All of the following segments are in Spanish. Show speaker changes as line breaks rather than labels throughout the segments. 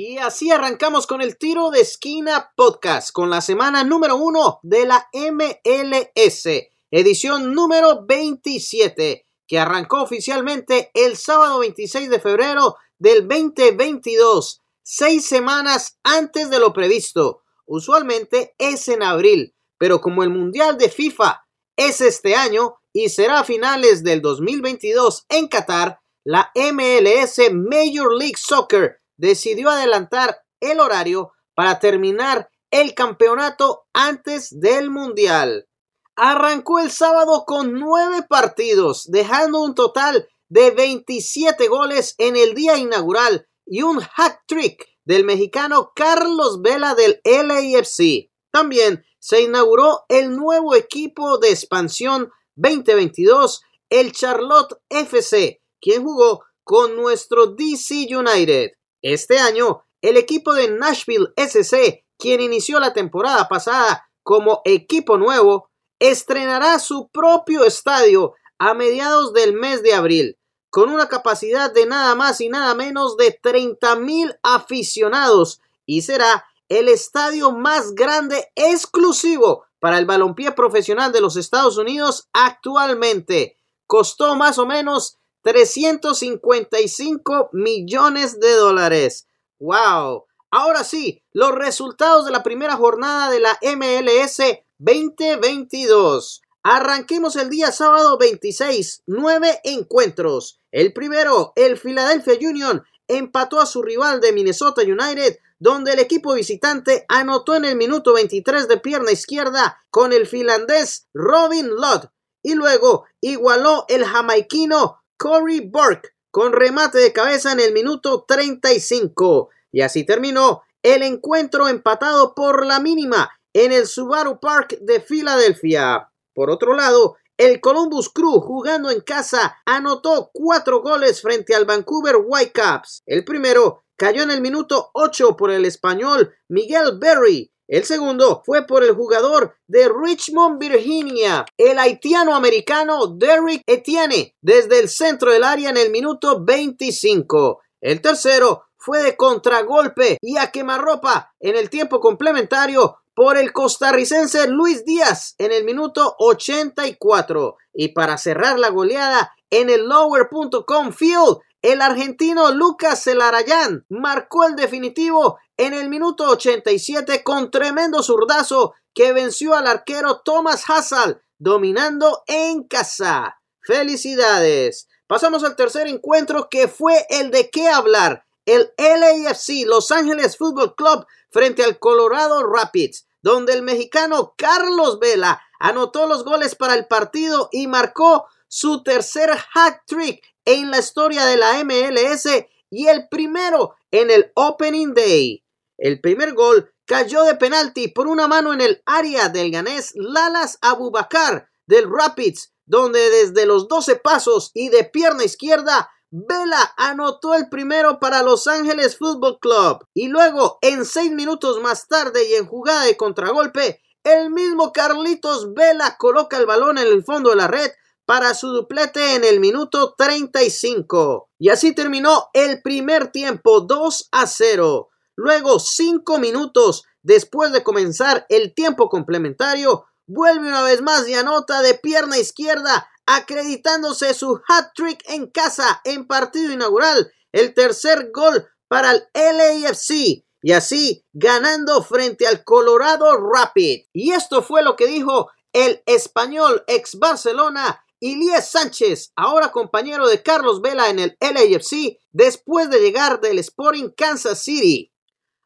Y así arrancamos con el tiro de esquina podcast, con la semana número uno de la MLS, edición número 27, que arrancó oficialmente el sábado 26 de febrero del 2022, seis semanas antes de lo previsto. Usualmente es en abril, pero como el Mundial de FIFA es este año y será a finales del 2022 en Qatar, la MLS Major League Soccer decidió adelantar el horario para terminar el campeonato antes del Mundial. Arrancó el sábado con nueve partidos, dejando un total de 27 goles en el día inaugural y un hat trick del mexicano Carlos Vela del LAFC. También se inauguró el nuevo equipo de expansión 2022, el Charlotte FC, quien jugó con nuestro DC United. Este año, el equipo de Nashville SC, quien inició la temporada pasada como equipo nuevo, estrenará su propio estadio a mediados del mes de abril, con una capacidad de nada más y nada menos de 30 mil aficionados y será el estadio más grande exclusivo para el balompié profesional de los Estados Unidos actualmente. Costó más o menos 355 millones de dólares. ¡Wow! Ahora sí, los resultados de la primera jornada de la MLS 2022. Arranquemos el día sábado 26, nueve encuentros. El primero, el Philadelphia Union empató a su rival de Minnesota United, donde el equipo visitante anotó en el minuto 23 de pierna izquierda con el finlandés Robin Lott y luego igualó el jamaiquino Corey Burke con remate de cabeza en el minuto 35. Y así terminó el encuentro empatado por la mínima en el Subaru Park de Filadelfia. Por otro lado, el Columbus Crew jugando en casa anotó cuatro goles frente al Vancouver Whitecaps. El primero cayó en el minuto 8 por el español Miguel Berry el segundo fue por el jugador de Richmond, Virginia, el haitiano-americano Derrick Etienne, desde el centro del área en el minuto 25. El tercero fue de contragolpe y a quemarropa en el tiempo complementario por el costarricense Luis Díaz en el minuto 84. Y para cerrar la goleada en el lower.com field, el argentino Lucas Celarayán marcó el definitivo en el minuto 87 con tremendo zurdazo que venció al arquero Thomas Hassel, dominando en casa. ¡Felicidades! Pasamos al tercer encuentro que fue el de qué hablar. El LAFC Los Ángeles Football Club frente al Colorado Rapids, donde el mexicano Carlos Vela anotó los goles para el partido y marcó su tercer hat trick en la historia de la MLS y el primero en el Opening Day. El primer gol cayó de penalti por una mano en el área del ganés Lalas Abubakar del Rapids, donde desde los 12 pasos y de pierna izquierda Vela anotó el primero para Los Ángeles Football Club y luego en seis minutos más tarde y en jugada de contragolpe el mismo Carlitos Vela coloca el balón en el fondo de la red para su duplete en el minuto 35. Y así terminó el primer tiempo 2 a 0. Luego, cinco minutos después de comenzar el tiempo complementario, vuelve una vez más y anota de pierna izquierda, acreditándose su hat trick en casa en partido inaugural, el tercer gol para el LAFC y así ganando frente al Colorado Rapid. Y esto fue lo que dijo el español ex Barcelona Ilias Sánchez, ahora compañero de Carlos Vela en el LAFC, después de llegar del Sporting Kansas City.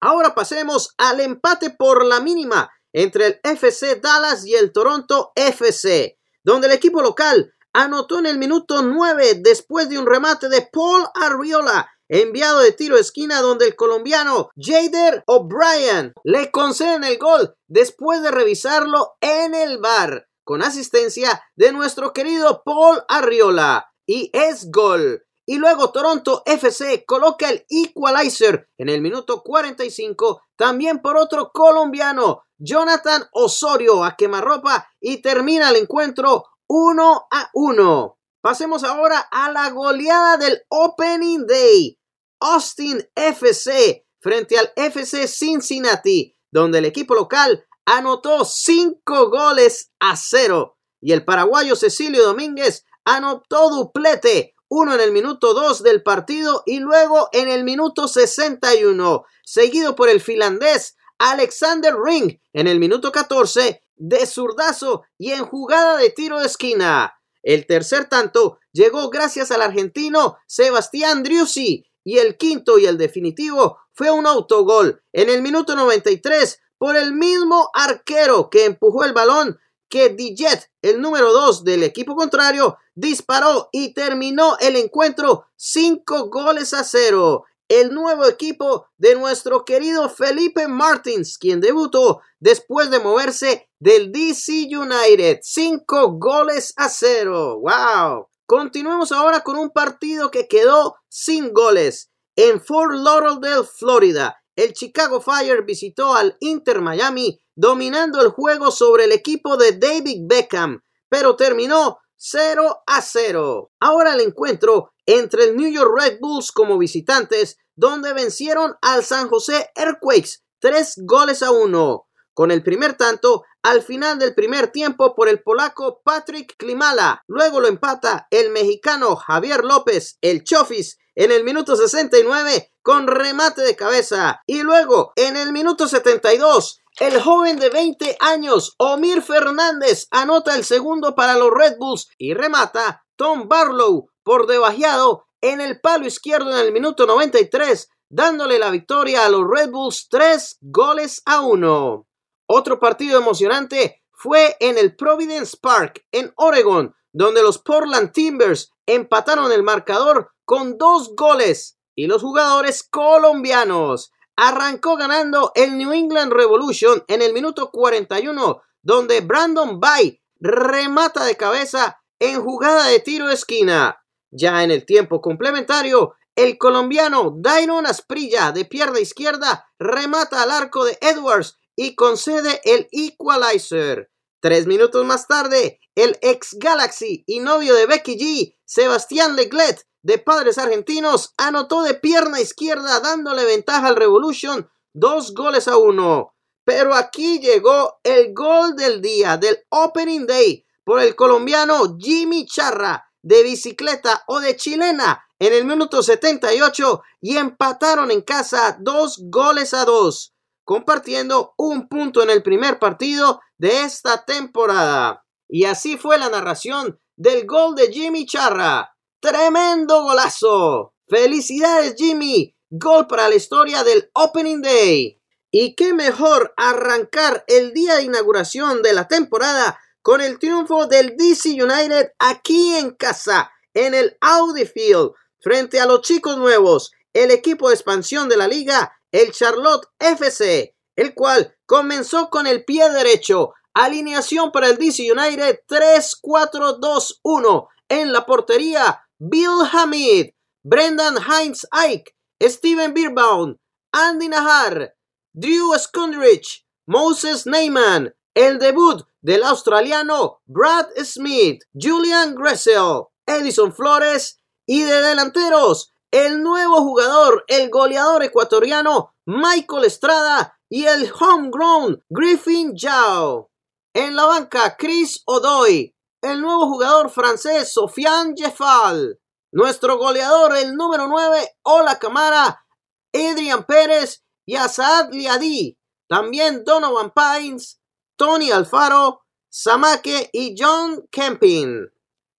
Ahora pasemos al empate por la mínima entre el FC Dallas y el Toronto FC, donde el equipo local anotó en el minuto 9 después de un remate de Paul Arriola, enviado de tiro esquina donde el colombiano Jader O'Brien le concede el gol después de revisarlo en el bar con asistencia de nuestro querido Paul Arriola. Y es gol. Y luego Toronto FC coloca el equalizer en el minuto 45, también por otro colombiano, Jonathan Osorio a quemarropa y termina el encuentro 1 a 1. Pasemos ahora a la goleada del Opening Day. Austin FC frente al FC Cincinnati, donde el equipo local anotó cinco goles a cero y el paraguayo Cecilio Domínguez anotó duplete, uno en el minuto 2 del partido y luego en el minuto 61, seguido por el finlandés Alexander Ring en el minuto 14 de zurdazo y en jugada de tiro de esquina. El tercer tanto llegó gracias al argentino Sebastián Driussi y el quinto y el definitivo fue un autogol en el minuto 93 por el mismo arquero que empujó el balón que Dijet, el número 2 del equipo contrario, disparó y terminó el encuentro 5 goles a 0 el nuevo equipo de nuestro querido Felipe Martins, quien debutó después de moverse del DC United. Cinco goles a cero. ¡Wow! Continuemos ahora con un partido que quedó sin goles. En Fort Lauderdale, Florida, el Chicago Fire visitó al Inter Miami dominando el juego sobre el equipo de David Beckham, pero terminó 0 a 0. Ahora el encuentro entre el New York Red Bulls como visitantes, donde vencieron al San José Earthquakes 3 goles a 1. Con el primer tanto al final del primer tiempo por el polaco Patrick Klimala. Luego lo empata el mexicano Javier López, el Chofis, en el minuto 69 con remate de cabeza. Y luego en el minuto 72 el joven de 20 años, Omir Fernández, anota el segundo para los Red Bulls y remata Tom Barlow por debajeado en el palo izquierdo en el minuto 93, dándole la victoria a los Red Bulls 3 goles a 1. Otro partido emocionante fue en el Providence Park, en Oregon, donde los Portland Timbers empataron el marcador con dos goles y los jugadores colombianos. Arrancó ganando el New England Revolution en el minuto 41, donde Brandon Bay remata de cabeza en jugada de tiro de esquina. Ya en el tiempo complementario, el colombiano Dairon Asprilla de pierna izquierda remata al arco de Edwards y concede el equalizer. Tres minutos más tarde, el ex Galaxy y novio de Becky G, Sebastián Leglet, de padres argentinos, anotó de pierna izquierda dándole ventaja al Revolution dos goles a uno. Pero aquí llegó el gol del día, del Opening Day, por el colombiano Jimmy Charra, de bicicleta o de chilena en el minuto 78 y empataron en casa dos goles a dos, compartiendo un punto en el primer partido de esta temporada. Y así fue la narración del gol de Jimmy Charra. Tremendo golazo. Felicidades Jimmy. Gol para la historia del Opening Day. Y qué mejor arrancar el día de inauguración de la temporada con el triunfo del DC United aquí en casa, en el Audi Field, frente a los chicos nuevos, el equipo de expansión de la liga, el Charlotte FC, el cual comenzó con el pie derecho. Alineación para el DC United 3-4-2-1. En la portería, Bill Hamid, Brendan Heinz Ike, Steven Beerbaum, Andy Nahar, Drew Skundrich, Moses Neyman, el debut del australiano Brad Smith, Julian Gressel, Edison Flores y de delanteros el nuevo jugador, el goleador ecuatoriano Michael Estrada y el homegrown Griffin Zhao. En la banca Chris Odoy, el nuevo jugador francés Sofiane Jeffal, nuestro goleador el número 9 Ola Camara, Adrian Pérez y Asad Liadi, también Donovan Pines, Tony Alfaro, Samake y John Kempin.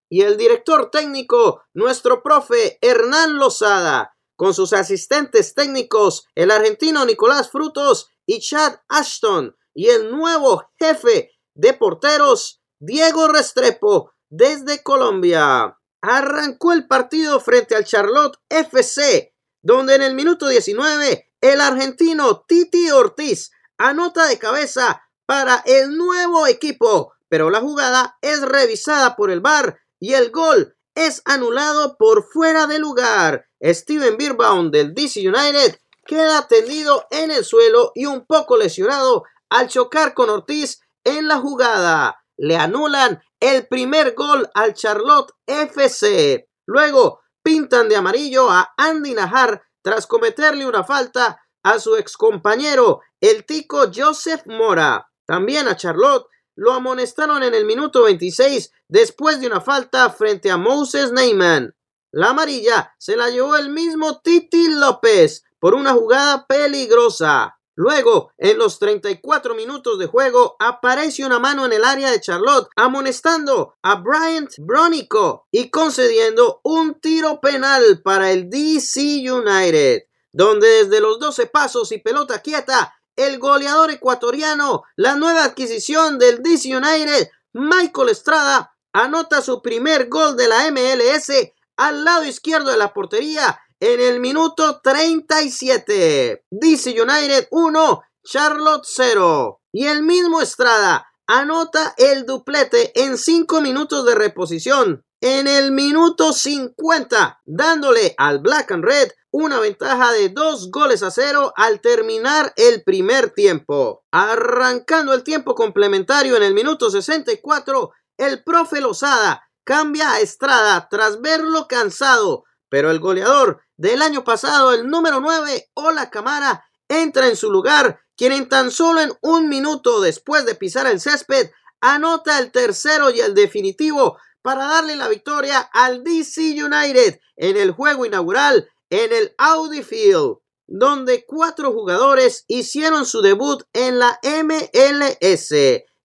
Y el director técnico, nuestro profe Hernán Lozada, con sus asistentes técnicos, el argentino Nicolás Frutos y Chad Ashton, y el nuevo jefe de porteros, Diego Restrepo, desde Colombia. Arrancó el partido frente al Charlotte FC, donde en el minuto 19 el argentino Titi Ortiz anota de cabeza para el nuevo equipo, pero la jugada es revisada por el VAR y el gol es anulado por fuera de lugar. Steven Birbaum del DC United queda tendido en el suelo y un poco lesionado al chocar con Ortiz en la jugada. Le anulan el primer gol al Charlotte FC. Luego pintan de amarillo a Andy Najar tras cometerle una falta a su excompañero, el tico Joseph Mora. También a Charlotte lo amonestaron en el minuto 26 después de una falta frente a Moses Neyman. La amarilla se la llevó el mismo Titi López por una jugada peligrosa. Luego, en los 34 minutos de juego, aparece una mano en el área de Charlotte, amonestando a Bryant Bronico y concediendo un tiro penal para el DC United, donde desde los 12 pasos y pelota quieta, el goleador ecuatoriano, la nueva adquisición del DC United, Michael Estrada, anota su primer gol de la MLS al lado izquierdo de la portería en el minuto 37. DC United 1, Charlotte 0. Y el mismo Estrada anota el duplete en 5 minutos de reposición. En el minuto 50, dándole al Black and Red una ventaja de 2 goles a 0 al terminar el primer tiempo. Arrancando el tiempo complementario en el minuto 64, el profe Lozada cambia a Estrada tras verlo cansado, pero el goleador del año pasado, el número 9, Ola Camara, entra en su lugar, quien en tan solo en un minuto después de pisar el césped, anota el tercero y el definitivo para darle la victoria al DC United en el juego inaugural en el Audi Field, donde cuatro jugadores hicieron su debut en la MLS.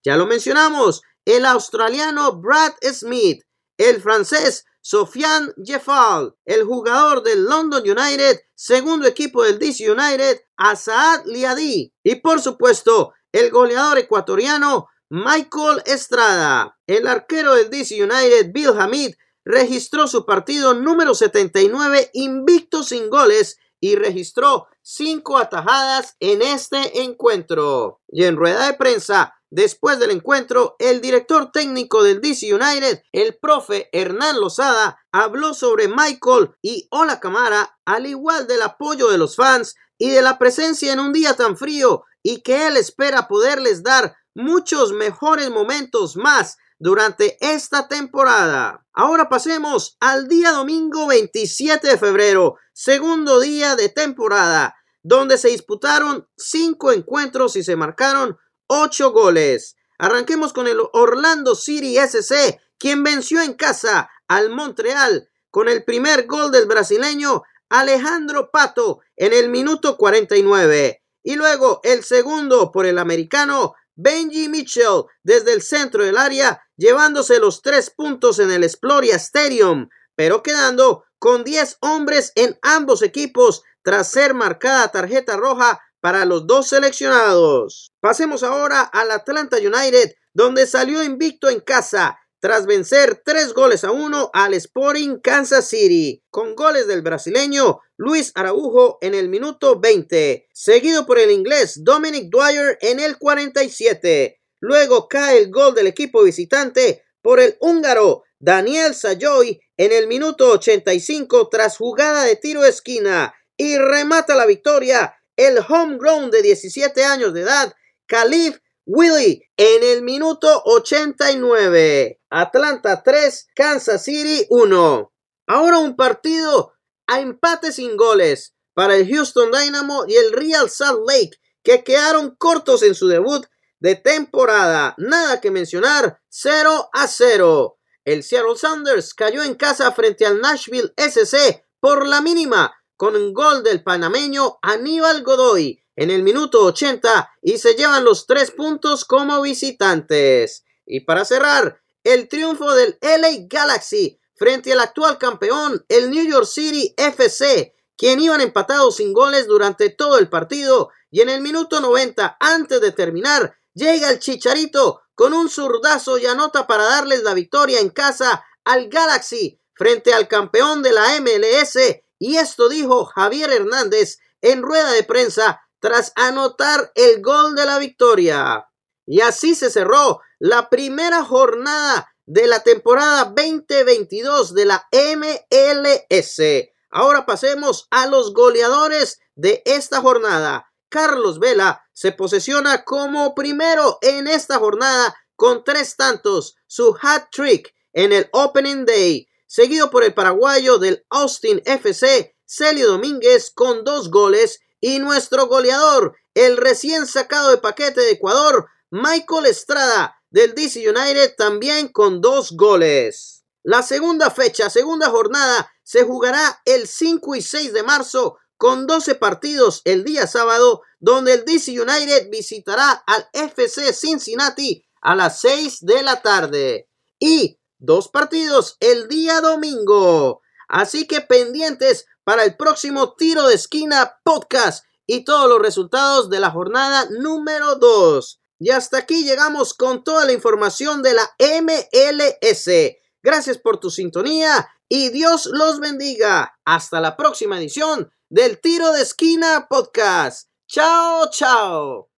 Ya lo mencionamos, el australiano Brad Smith, el francés Sofiane Jeffal, el jugador del London United, segundo equipo del DC United, Asaad Liadi y por supuesto el goleador ecuatoriano Michael Estrada. El arquero del DC United, Bill Hamid, registró su partido número 79 invicto sin goles y registró cinco atajadas en este encuentro. Y en rueda de prensa, Después del encuentro, el director técnico del DC United, el profe Hernán Lozada, habló sobre Michael y Ola Camara, al igual del apoyo de los fans y de la presencia en un día tan frío y que él espera poderles dar muchos mejores momentos más durante esta temporada. Ahora pasemos al día domingo 27 de febrero, segundo día de temporada, donde se disputaron cinco encuentros y se marcaron 8 goles. Arranquemos con el Orlando City SC, quien venció en casa al Montreal con el primer gol del brasileño Alejandro Pato en el minuto 49. Y luego el segundo por el americano Benji Mitchell desde el centro del área, llevándose los tres puntos en el Exploria Stadium, pero quedando con 10 hombres en ambos equipos tras ser marcada tarjeta roja para los dos seleccionados. Pasemos ahora al Atlanta United, donde salió invicto en casa tras vencer tres goles a uno al Sporting Kansas City, con goles del brasileño Luis Araujo en el minuto 20, seguido por el inglés Dominic Dwyer en el 47. Luego cae el gol del equipo visitante por el húngaro Daniel Sayoy en el minuto 85 tras jugada de tiro de esquina y remata la victoria el homegrown de 17 años de edad, Khalif Willy, en el minuto 89. Atlanta 3, Kansas City 1. Ahora un partido a empate sin goles para el Houston Dynamo y el Real Salt Lake, que quedaron cortos en su debut de temporada. Nada que mencionar, 0 a 0. El Seattle Sounders cayó en casa frente al Nashville SC por la mínima con un gol del panameño Aníbal Godoy en el minuto 80 y se llevan los tres puntos como visitantes. Y para cerrar, el triunfo del LA Galaxy frente al actual campeón, el New York City FC, quien iban empatados sin goles durante todo el partido y en el minuto 90 antes de terminar llega el Chicharito con un zurdazo y anota para darles la victoria en casa al Galaxy frente al campeón de la MLS y esto dijo Javier Hernández en rueda de prensa tras anotar el gol de la victoria. Y así se cerró la primera jornada de la temporada 2022 de la MLS. Ahora pasemos a los goleadores de esta jornada. Carlos Vela se posesiona como primero en esta jornada con tres tantos, su hat trick en el Opening Day seguido por el paraguayo del Austin FC, Celio Domínguez, con dos goles, Y nuestro goleador, el recién sacado de paquete de Ecuador, Michael Estrada, del DC United, también con dos goles. La segunda fecha, segunda jornada, se jugará el 5 y 6 de marzo con 12 partidos el día sábado, donde el DC United visitará al FC Cincinnati a las 6 de la tarde. Y dos partidos el día domingo. Así que pendientes para el próximo tiro de esquina podcast y todos los resultados de la jornada número 2. Y hasta aquí llegamos con toda la información de la MLS. Gracias por tu sintonía y Dios los bendiga. Hasta la próxima edición del Tiro de Esquina Podcast. Chao, chao.